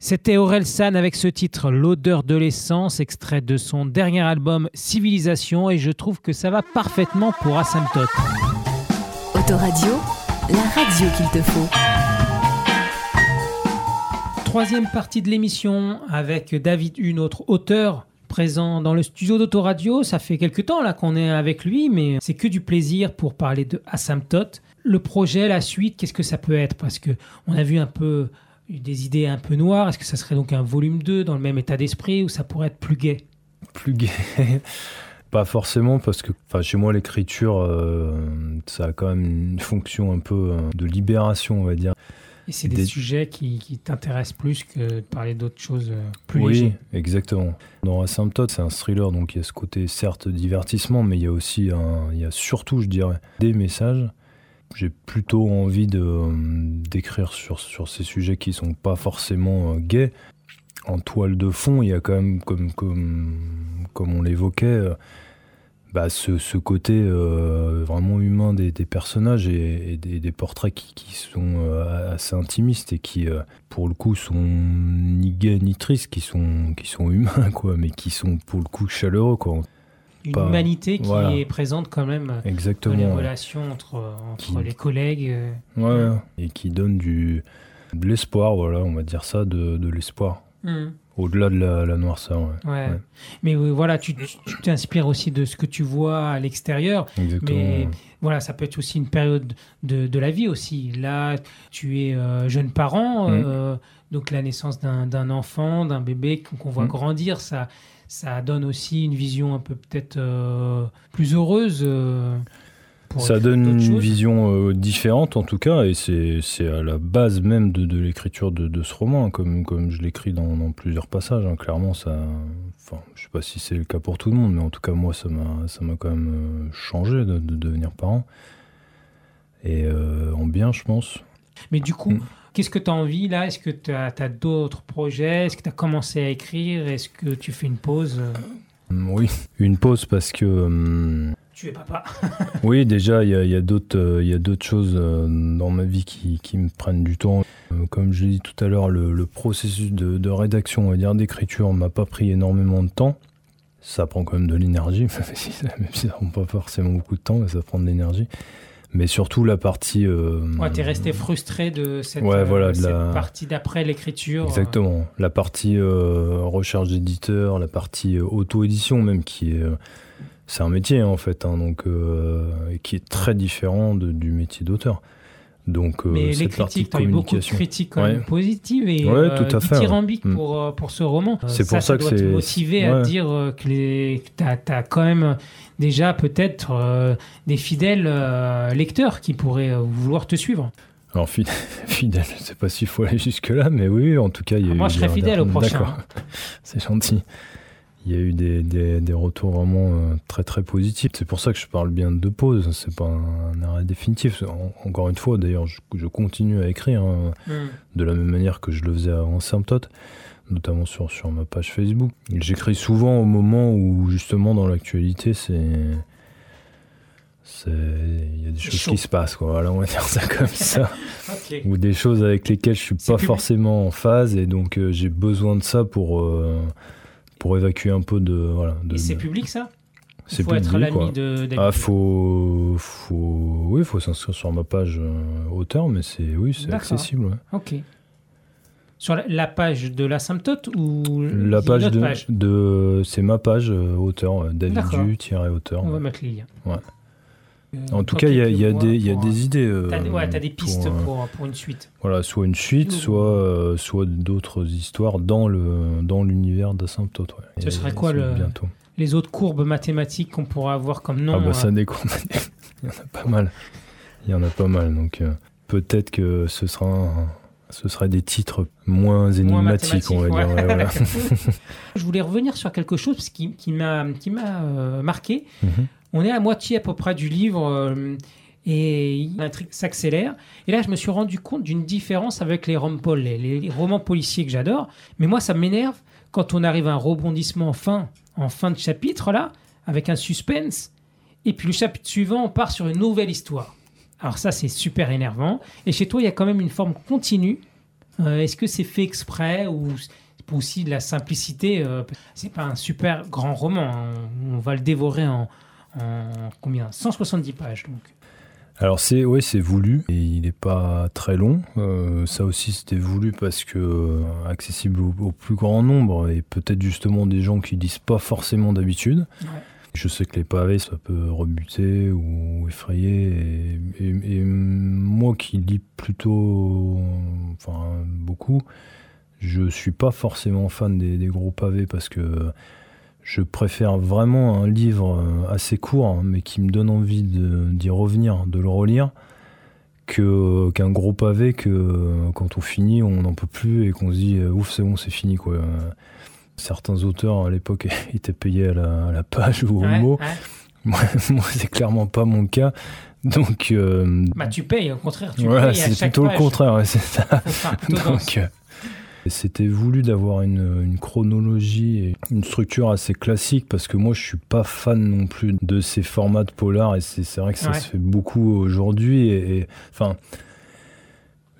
C'était Aurel San avec ce titre L'odeur de l'essence, extrait de son dernier album Civilisation, et je trouve que ça va parfaitement pour Asymptote. Autoradio, la radio qu'il te faut. Troisième partie de l'émission avec David une autre auteur présent dans le studio d'Autoradio. Ça fait quelques temps là qu'on est avec lui, mais c'est que du plaisir pour parler de Asymptote. Le projet, la suite, qu'est-ce que ça peut être? Parce que on a vu un peu des idées un peu noires. Est-ce que ça serait donc un volume 2 dans le même état d'esprit ou ça pourrait être plus gai? Plus gai Pas forcément, parce que chez moi, l'écriture, euh, ça a quand même une fonction un peu euh, de libération, on va dire. Et c'est des, sujets qui, t'intéressent plus que de parler d'autres choses euh, plus. Oui, exactement. Dans Asymptote, c'est un thriller, donc il y a ce côté, certes, divertissement, mais il y a aussi, un, il y a surtout, je dirais, des messages j'ai plutôt envie de euh, d'écrire sur, sur ces sujets qui sont pas forcément euh, gays. En toile de fond, il y a quand même, comme, comme, comme on l'évoquait, euh, bah ce, ce, côté vraiment humain des, personnages et, des, portraits qui, qui sont assez intimistes et qui, pour le coup, sont ni gays ni tristes, qui sont, qui sont humains, quoi, mais qui sont pour le coup chaleureux. Quoi une humanité qui est présente quand même Exactement, dans les relations entre, entre les collègues. Euh. Ouais, et qui donne du, de l'espoir, voilà, on va dire ça, de, de l'espoir. Hmm. Au-delà de la, la noirceur. Ouais. Mais voilà, tu t'inspires aussi de ce que tu vois à l'extérieur. Mais voilà, ça peut être aussi une période de, de la vie aussi. Là, tu es euh, jeune parent, hmm. euh, donc la naissance d'un enfant, d'un bébé qu'on voit hmm. grandir, ça, ça donne aussi une vision un peu peut-être euh, plus heureuse. Euh, ça donne une vision euh, différente en tout cas, et c'est à la base même de, de l'écriture de, de, ce roman, hein, comme, comme je l'écris dans, dans, plusieurs passages. Hein. Clairement, ça, enfin, je sais pas si c'est le cas pour tout le monde, mais en tout cas moi, ça m'a quand même changé de, de, devenir parent. Et en bien, je pense. Mais du coup, mm. Qu'est-ce que tu as envie là? Est-ce que tu as, d'autres projets? Est-ce que tu as commencé à écrire? Est-ce que tu fais une pause? Mm, Oui, une pause parce que... Mm, tu es papa. oui, déjà, il y a, a d'autres euh, choses euh, dans ma vie qui, qui, me prennent du temps. Euh, comme je l'ai dit tout à l'heure, le, processus de, de, rédaction, on va dire d'écriture, m'a pas pris énormément de temps. Ça prend quand même de l'énergie, même si ça ne prend pas forcément beaucoup de temps, mais ça prend de l'énergie mais surtout la partie. Euh, ouais, t'es resté frustré de cette, voilà, euh, partie d'après l'écriture. Exactement. La partie euh, recherche d'éditeur, la partie auto-édition même, qui est. c'est un métier hein, en fait, hein, donc, qui est très différent du métier d'auteur. Donc, Mais les critiques, tu as eu beaucoup de critiques quand même positives et ouais, tout à fait, mm. pour, pour ce roman. C'est pour ça, ça que c'est. motivé à dire que tu as, as, quand même déjà peut-être euh, des fidèles euh, lecteurs qui pourraient euh, vouloir te suivre. Alors fidèle, je ne sais pas s'il faut aller jusque-là, mais oui, en tout cas, il y a ah, eu... Moi, je serais fidèle au prochain. D'accord, c'est gentil. Il y a eu des, des, des retours vraiment très très positifs. C'est pour ça que je parle bien de pause. C'est pas un, arrêt définitif. encore une fois, d'ailleurs, je, je, continue à écrire hein, hmm. de la même manière que je le faisais en symptote notamment sur, sur ma page Facebook. J'écris souvent au moment où, justement, dans l'actualité, c'est. Il y a des choses qui se passent, quoi. Voilà, on va dire ça comme ça. Ou des choses avec lesquelles je suis pas forcément en phase, et donc euh, j'ai besoin de ça pour, euh, pour évacuer un peu de. Voilà, de et c'est public, ça? C'est faut être l'ami de Ah, faut, faut, oui, faut s'inscrire sur ma page euh, auteur, mais c'est, oui, c'est accessible. Ouais. Ok. Sur la page de l'asymptote ou la page de, page? de c'est ma page euh, auteur euh, David Du-auteur. On va mettre les liens. Ouais. Euh, en tout cas, il y a, y des, y a des idées. Euh, t'as, ouais, as des pistes pour, pour, une suite. Voilà, soit une suite, soit, soit d'autres histoires dans, le, dans l'univers d'Asymptote. Ouais. Ce serait quoi le, bientôt. les autres courbes mathématiques qu'on pourrait avoir comme nom Ah, bah, ça, des courbes Il y en a pas mal. Il y en a pas mal. Donc, peut-être que ce sera un, ce seraient des titres moins énigmatiques, on va dire. Je voulais revenir sur quelque chose qui, qui m'a euh, marqué. Mhm. On est à moitié à peu près du livre euh, et l'intrigue s'accélère. Et là, je me suis rendu compte d'une différence avec les romans les, les, romans policiers que j'adore. Mais moi, ça m'énerve quand on arrive à un rebondissement en fin, en fin de chapitre, là, avec un suspense. Et puis le chapitre suivant, on part sur une nouvelle histoire. Alors ça, c'est super énervant. Et chez toi, il y a quand même une forme continue Euh, Est-ce que c'est fait exprès ou aussi de la simplicité euh, C'est pas un super grand roman. hein. On va le dévorer en, en combien? 170 pages. Donc. Alors c'est ouais c'est voulu et il n'est pas très long. Euh, ça aussi c'était voulu parce que euh, accessible au, au plus grand nombre et peut-être justement des gens qui lisent pas forcément d'habitude. Ouais. Je sais que les pavés ça peut rebuter ou effrayer et, moi qui lis plutôt enfin beaucoup, je suis pas forcément fan des, des gros pavés parce que je préfère vraiment un livre assez court, hein, mais qui me donne envie d'y revenir, de le relire, qu'un gros pavé que quand on finit, on n'en peut plus et qu'on se dit ouf, c'est bon, c'est fini. Quoi. Certains auteurs à l'époque étaient payés à la, à la page ou au Ouais, mot. ouais. Moi, moi, c'est clairement pas mon cas. Donc, euh, Bah, tu payes, au contraire. Tu voilà, c'est plutôt le contraire. ouais, c'est ça. Donc, euh, c'était voulu d'avoir une, une chronologie et une structure assez classique parce que moi je suis pas fan non plus de ces formats de polar et c'est vrai que ça se fait beaucoup aujourd'hui et, et- enfin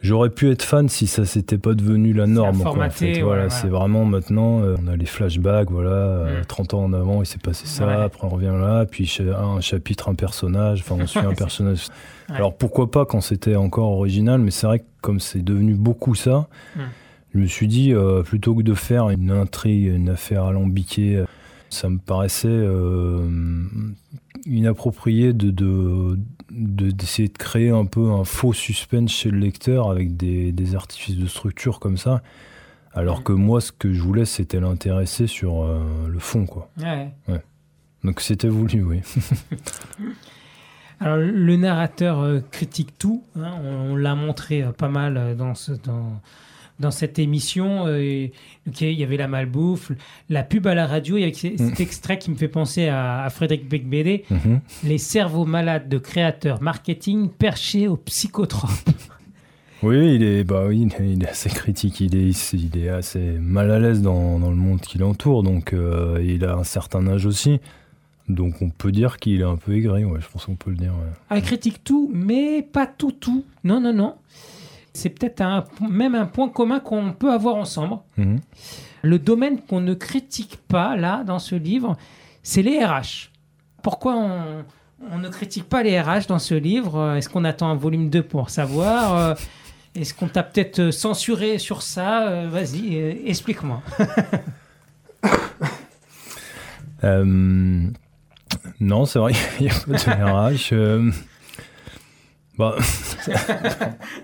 j'aurais pu être fan si ça s'était pas devenu la norme quoi, en formaté, fait. voilà ouais. c'est vraiment maintenant euh, on a les flashbacks voilà euh, Mm. 30 ans en avant il s'est passé ça Ouais. après on revient là puis un chapitre un personnage enfin on suit un personnage alors pourquoi pas quand c'était encore original, mais c'est vrai que comme c'est devenu beaucoup ça, Mm. je me suis dit, euh, plutôt que de faire une intrigue, une affaire alambiquée, ça me paraissait euh, inapproprié de, de- de- d'essayer de créer un peu un faux suspense chez le lecteur avec des, des artifices de structure comme ça. Alors que moi, ce que je voulais, c'était l'intéresser sur euh, le fond, quoi. Ouais. Donc c'était voulu, oui. Alors, le narrateur euh, critique tout. hein, on on l'a montré pas mal dans, ce, dans, dans cette émission. euh, il y avait la malbouffe, la pub à la radio. Il y avait c- cet extrait qui me fait penser à, à Frédéric Becbédé. Mhm. Les cerveaux malades de créateurs marketing perchés aux psychotropes. Oui, il est, bah oui, il est- il assez critique, il est, il est assez mal à l'aise dans, dans le monde qui l'entoure, donc euh, il a un certain âge aussi. Donc on peut dire qu'il est un peu aigri, ouais, je pense qu'on peut le dire. ouais. Elle critique tout, mais pas tout, tout. Non, non, non. C'est peut-être un, même un point commun qu'on peut avoir ensemble. Mhm. Le domaine qu'on ne critique pas, là, dans ce livre, c'est les RH. Pourquoi on, on ne critique pas les RH dans ce livre? Est-ce qu'on attend un volume 2 pour savoir? Euh, Est-ce qu'on t'a peut-être censuré sur ça? Euh, Vas-y, euh, explique-moi. Euh, non, c'est vrai, il n'y a pas de RH. euh, bah,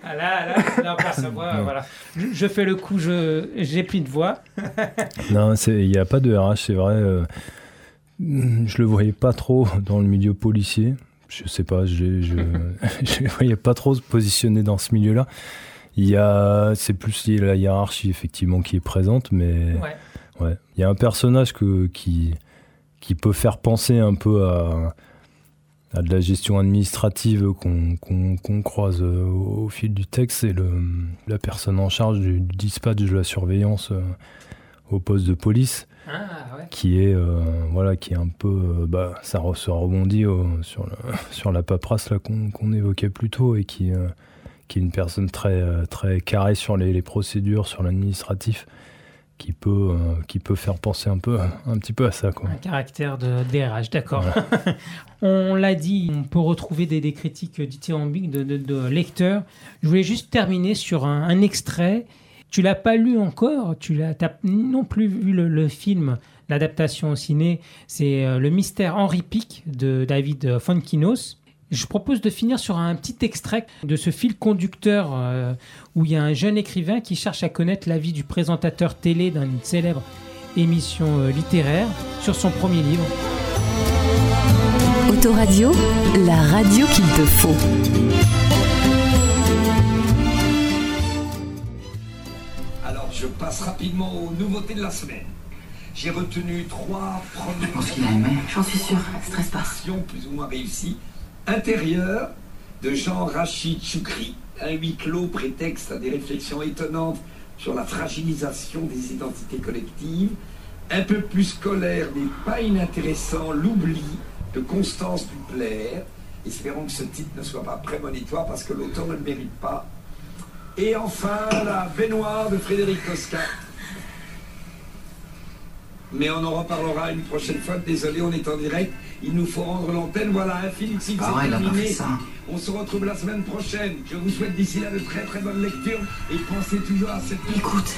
Ah là, là, là, on perd sa voix, voilà. Je, je fais le coup, je- j'ai plus de voix. non, c'est- il n'y a pas de RH, c'est vrai. euh, je le voyais pas trop dans le milieu policier. Je sais pas, je le voyais pas trop se positionner dans ce milieu-là. Il y a, c'est plus lié à la hiérarchie effectivement qui est présente, mais Ouais. ouais, il y a un personnage que, qui qui peut faire penser un peu à de la gestion administrative qu'on croise euh, au, au fil du texte. C'est la personne en charge du, du dispatch de la surveillance euh, au poste de police Ah, ouais. qui est euh, voilà qui est un peu euh, bah ça re- se rebondit sur la paperasse qu'on évoquait plus tôt et qui qui est une personne très très carrée sur les, les procédures sur l'administratif qui peut euh, qui peut faire penser un peu un petit peu à ça quoi Un caractère de DRH, d'accord. on l'a dit, on peut retrouver des, des critiques dithyrambiques de, de, de lecteurs. Je voulais juste terminer sur un, un extrait. Tu l'as pas lu encore, tu l'as non plus vu le, le film, l'adaptation au ciné. C'est euh, Le mystère Henri Pic de David Fonkinos. Je propose de finir sur un petit extrait de ce fil conducteur euh, où il y a un jeune écrivain qui cherche à connaître la vie du présentateur télé d'une célèbre émission euh, littéraire sur son premier livre. Autoradio, la radio qu'il te faut. Alors, je passe rapidement aux nouveautés de la semaine. J'ai retenu trois Je pense qu'il a premières aimé. J'en suis sûre. Stresse pas. plus ou moins réussies. Intérieur de Jean-Rachid Choukri. Un huis clos prétexte à des réflexions étonnantes sur la fragilisation des identités collectives. Un peu plus scolaire mais pas inintéressant, L'oubli de Constance Dupler. Espérons que ce titre ne soit pas prémonitoire parce que l'auteur ne le mérite pas. Et enfin, la baignoire de Frédéric Tosca. Mais on en reparlera une prochaine fois. Désolé, on est en direct. Il nous faut rendre l'antenne. Voilà, un film c'est Ah ouais, il a pas terminé. On se retrouve la semaine prochaine. Je vous souhaite d'ici là de très très bonnes lectures. Et pensez toujours à cette Écoute,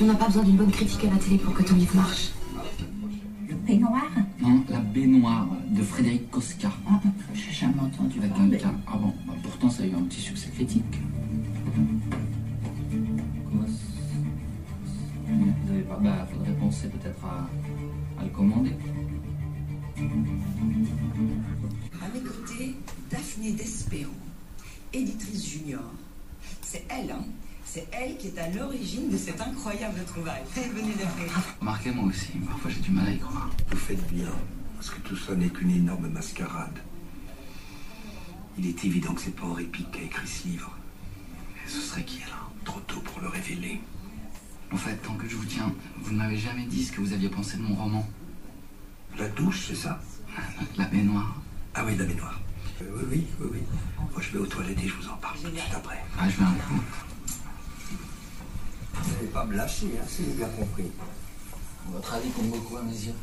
on n'a pas besoin d'une bonne critique à la télé pour que ton livre marche. Baignoire? Non, la baignoire de Frédéric Cosca. Ah, J'ai jamais entendu Avec un. Ah bon, bah, pourtant ça a eu un petit succès critique. Cos- Vous avez pas. Penser peut-être à, à le commander. À mes côtés, Daphné Despero, éditrice junior. C'est elle, hein C'est elle qui est à l'origine de cette incroyable trouvaille. Venez Daphné. Remarquez, moi aussi, parfois j'ai du mal à y croire. Vous faites bien, parce que tout ça n'est qu'une énorme mascarade. Il est évident que c'est pas Henri Pic qui a écrit ce livre. Et ce serait qui alors? Trop tôt pour le révéler. En fait, tant que je vous tiens, vous ne m'avez jamais dit ce que vous aviez pensé de mon roman. La douche, c'est ça? La baignoire. Ah oui, la baignoire. Euh, oui, oui, oui, oui. Moi, je vais aux toilettes et je vous en parle tout de suite après. Ah, je vais avec vous. Vous n'allez pas me lâcher, hein, si j'ai bien compris. Votre avis compte beaucoup à mes yeux?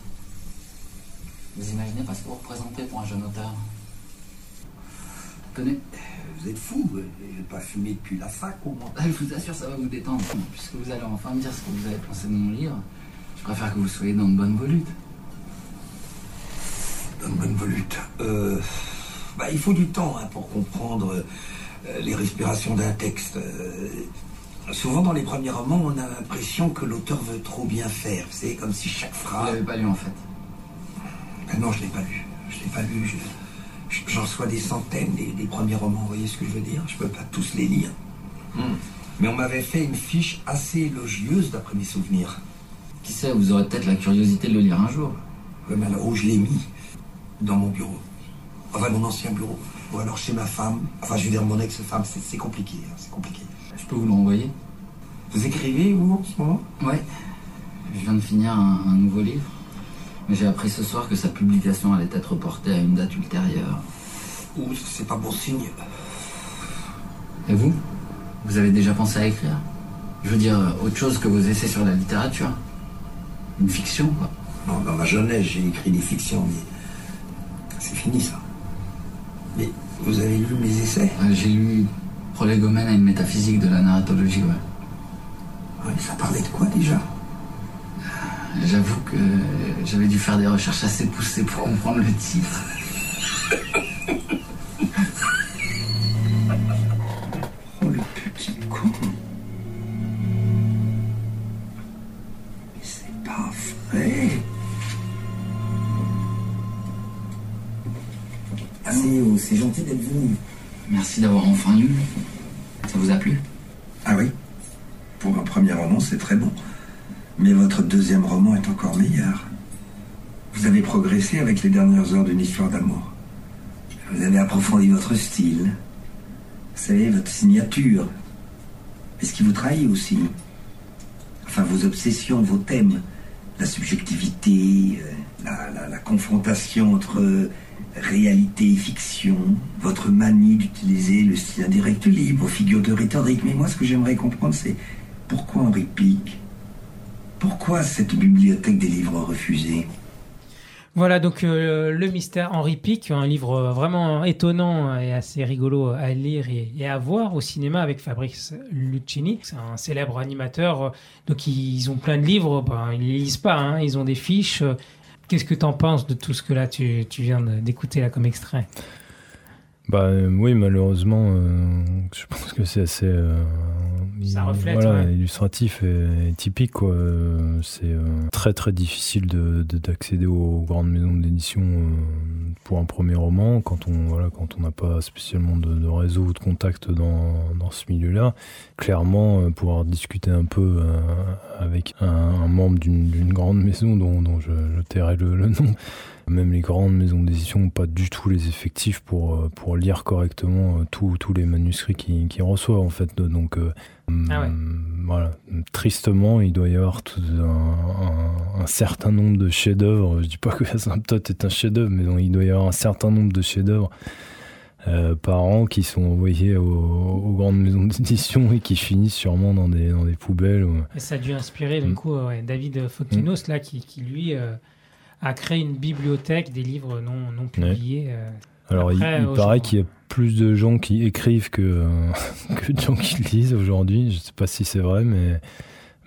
Vous imaginez pas ce que vous représentez pour un jeune auteur? Tenez, Vous êtes fou, je n'ai pas fumé depuis la fac au moins. Ah, je vous assure, ça va vous détendre. Puisque vous allez enfin me dire ce que vous avez pensé de mon livre, je préfère que vous soyez dans de bonnes volutes. Dans de bonnes volutes. Euh, bah, il faut du temps hein, pour comprendre euh, les respirations d'un texte. Euh, souvent, dans les premiers romans, on a l'impression que l'auteur veut trop bien faire. C'est comme si chaque Vous phrase. l'avez pas lu en fait. Ah non, je l'ai pas lu. Je l'ai pas lu. Je- J'en reçois des centaines des, des premiers romans. Vous voyez ce que je veux dire? Je peux pas tous les lire. Hmm. Mais on m'avait fait une fiche assez élogieuse d'après mes souvenirs. Qui sait, vous aurez peut-être la curiosité de le lire un jour. Ouais, mais alors où je l'ai mis Dans mon bureau. Enfin, mon ancien bureau. Ou alors chez ma femme. Enfin, je veux dire, mon ex-femme. C'est compliqué. hein, c'est compliqué. Je peux vous le renvoyer? Vous écrivez, vous, en ce moment? Ouais. Je viens de finir un, un nouveau livre. Mais j'ai appris ce soir que sa publication allait être reportée à une date ultérieure. Ou c'est pas bon signe Et vous? Vous avez déjà pensé à écrire? Je veux dire, euh, autre chose que vos essais sur la littérature. Une fiction, quoi. Non, dans ma jeunesse, j'ai écrit des fictions, mais c'est fini, ça. Mais vous avez lu mes essais? Euh, J'ai lu Prolégomène à une métaphysique de la narratologie, ouais. Ouais, Ça parlait de quoi, déjà? J'avoue que j'avais dû faire des recherches assez poussées pour comprendre le titre. Oh, le petit con Mais c'est pas vrai Ah, c'est gentil d'être venu. Merci d'avoir enfin lu. Ça vous a plu? Ah oui Pour un premier roman, c'est très bon. Mais votre deuxième roman est encore meilleur. Vous avez progressé avec les dernières heures d'une histoire d'amour. Vous avez approfondi votre style. Vous savez, votre signature. Et ce qui vous trahit aussi. Enfin, vos obsessions, vos thèmes. La subjectivité, euh, la, confrontation entre réalité et fiction, votre manie d'utiliser le style indirect libre, figure de rhétorique. Mais moi, ce que j'aimerais comprendre, c'est pourquoi Henri Pic Pourquoi cette bibliothèque des livres refusés? Voilà donc euh, le mystère Henri Pic, un livre vraiment étonnant et assez rigolo à lire et, à voir au cinéma avec Fabrice Luccini. C'est un célèbre animateur, donc ils ont plein de livres, ben, ils les lisent pas, hein, ils ont des fiches. Qu'est-ce que tu en penses de tout ce que là tu, tu viens d'écouter là comme extrait? Bah euh, oui, malheureusement, euh, je pense que c'est assez euh, Ça reflète, voilà, ouais. illustratif et, et typique. quoi. C'est euh, très très difficile de- de- d'accéder aux grandes maisons d'édition euh, pour un premier roman quand on voilà quand on n'a pas spécialement de, de réseau ou de contact dans, dans ce milieu-là. Clairement, euh, pouvoir discuter un peu avec un, un membre d'une d'une grande maison dont, dont je, je tairai le, le nom. Même les grandes maisons d'édition n'ont pas du tout les effectifs pour, euh, pour lire correctement euh, tous les manuscrits qu'ils qu'ils reçoivent en fait. Donc euh, Ah ouais. hum, voilà, tristement, il doit y avoir tout un, un- un certain nombre de chefs-d'œuvre. Je dis pas que Asymptote est un chef-d'œuvre, mais donc, il doit y avoir un certain nombre de chefs-d'œuvre euh, par an qui sont envoyés aux, aux grandes maisons d'édition et qui finissent sûrement dans des, dans des poubelles. Et ça a dû inspirer du Mm. coup ouais, David Fokinos là qui, qui, lui euh, a créé une bibliothèque des livres non, non publiés. euh. Alors, il- Après, il, aux paraît qu'il y a plus de gens qui écrivent que, euh, que de gens qui lisent aujourd'hui. Je sais pas si c'est vrai, mais,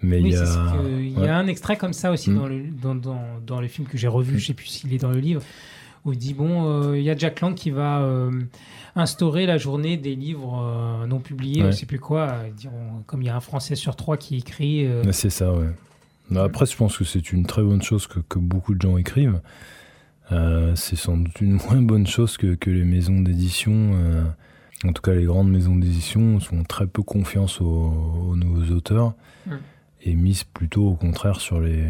mais Oui, il y a. ce que- il y a un extrait comme ça aussi Mm. dans, le, dans, dans, dans le film que j'ai revu, Mm. je sais plus s'il est dans le livre, où il dit bon, euh, il y a Jack Lang qui va euh, instaurer la journée des livres non publiés, Ouais. je sais plus quoi. Diront, comme il y a un Français sur trois qui écrit. C'est ça, ouais. Mais après, je pense que c'est une très bonne chose que, que beaucoup de gens écrivent. Euh, c'est sans doute une moins bonne chose que, que les maisons d'édition. euh, en tout cas, les grandes maisons d'édition font très peu confiance aux, aux nouveaux auteurs Mm. et misent plutôt au contraire sur, les,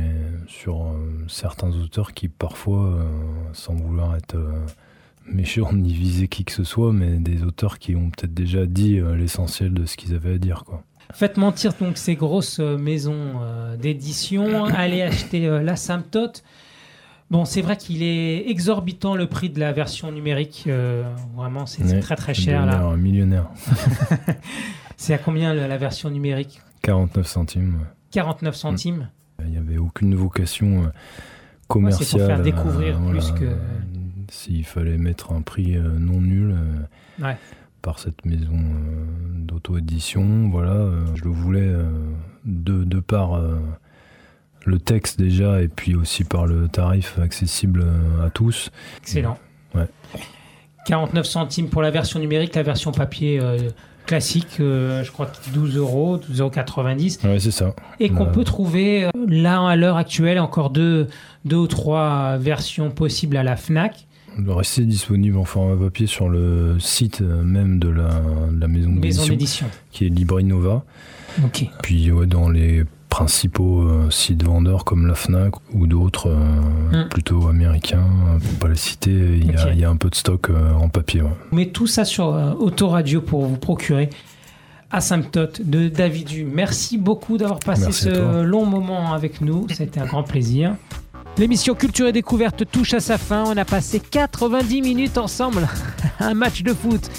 sur euh, certains auteurs qui parfois, sans vouloir être euh, méchant ni viser qui que ce soit, mais des auteurs qui ont peut-être déjà dit l'essentiel de ce qu'ils avaient à dire. Quoi. Faites mentir donc ces grosses euh, maisons euh, d'édition, allez acheter euh, l'asymptote. Bon, c'est vrai qu'il est exorbitant le prix de la version numérique. euh, vraiment, c'est Ouais, très très cher là. millionnaire, millionnaire. C'est à combien la, la version numérique? 49 centimes. ouais. 49 centimes. Il n'y avait aucune vocation Ouais, commerciale. c'est pour faire découvrir plus que- S'il fallait mettre un prix non nul Ouais. Par cette maison euh, d'auto-édition, voilà, euh, je le voulais euh, de, de par le texte déjà et puis aussi par le tarif accessible à tous. Excellent. Ouais. 49 centimes pour la version numérique, la version papier euh, classique, euh, je crois que 12 euros, 12,90 euros. Ouais, c'est ça. Et qu'on peut trouver là à l'heure actuelle encore deux, deux ou trois versions possibles à la Fnac. Le est disponible en format papier sur le site euh, même de la, de la maison d'édition, qui est Librinova. Ok. Puis ouais, dans les principaux euh, sites vendeurs comme la Fnac ou d'autres euh, Mm. plutôt américains, pour pas les citer, il y, a- y un peu de stock euh, en papier. ouais. On met tout ça sur Autoradio pour vous procurer Asymptote de David. Merci beaucoup d'avoir passé Merci ce long moment avec nous. C'était un grand plaisir. L'émission Culture et Découverte touche à sa fin. On a passé 90 minutes ensemble. un match de foot.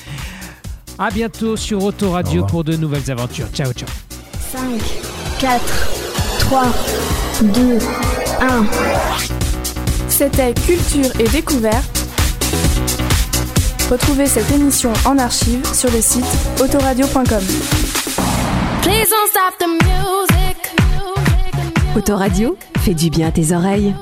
À bientôt sur Au Autoradio pour de nouvelles aventures. Ciao, ciao. 5, 4, 3, 2, 1. C'était Culture et Découverte. Retrouvez cette émission en archive sur le site autoradio.com. Autoradio, fais du bien à tes oreilles.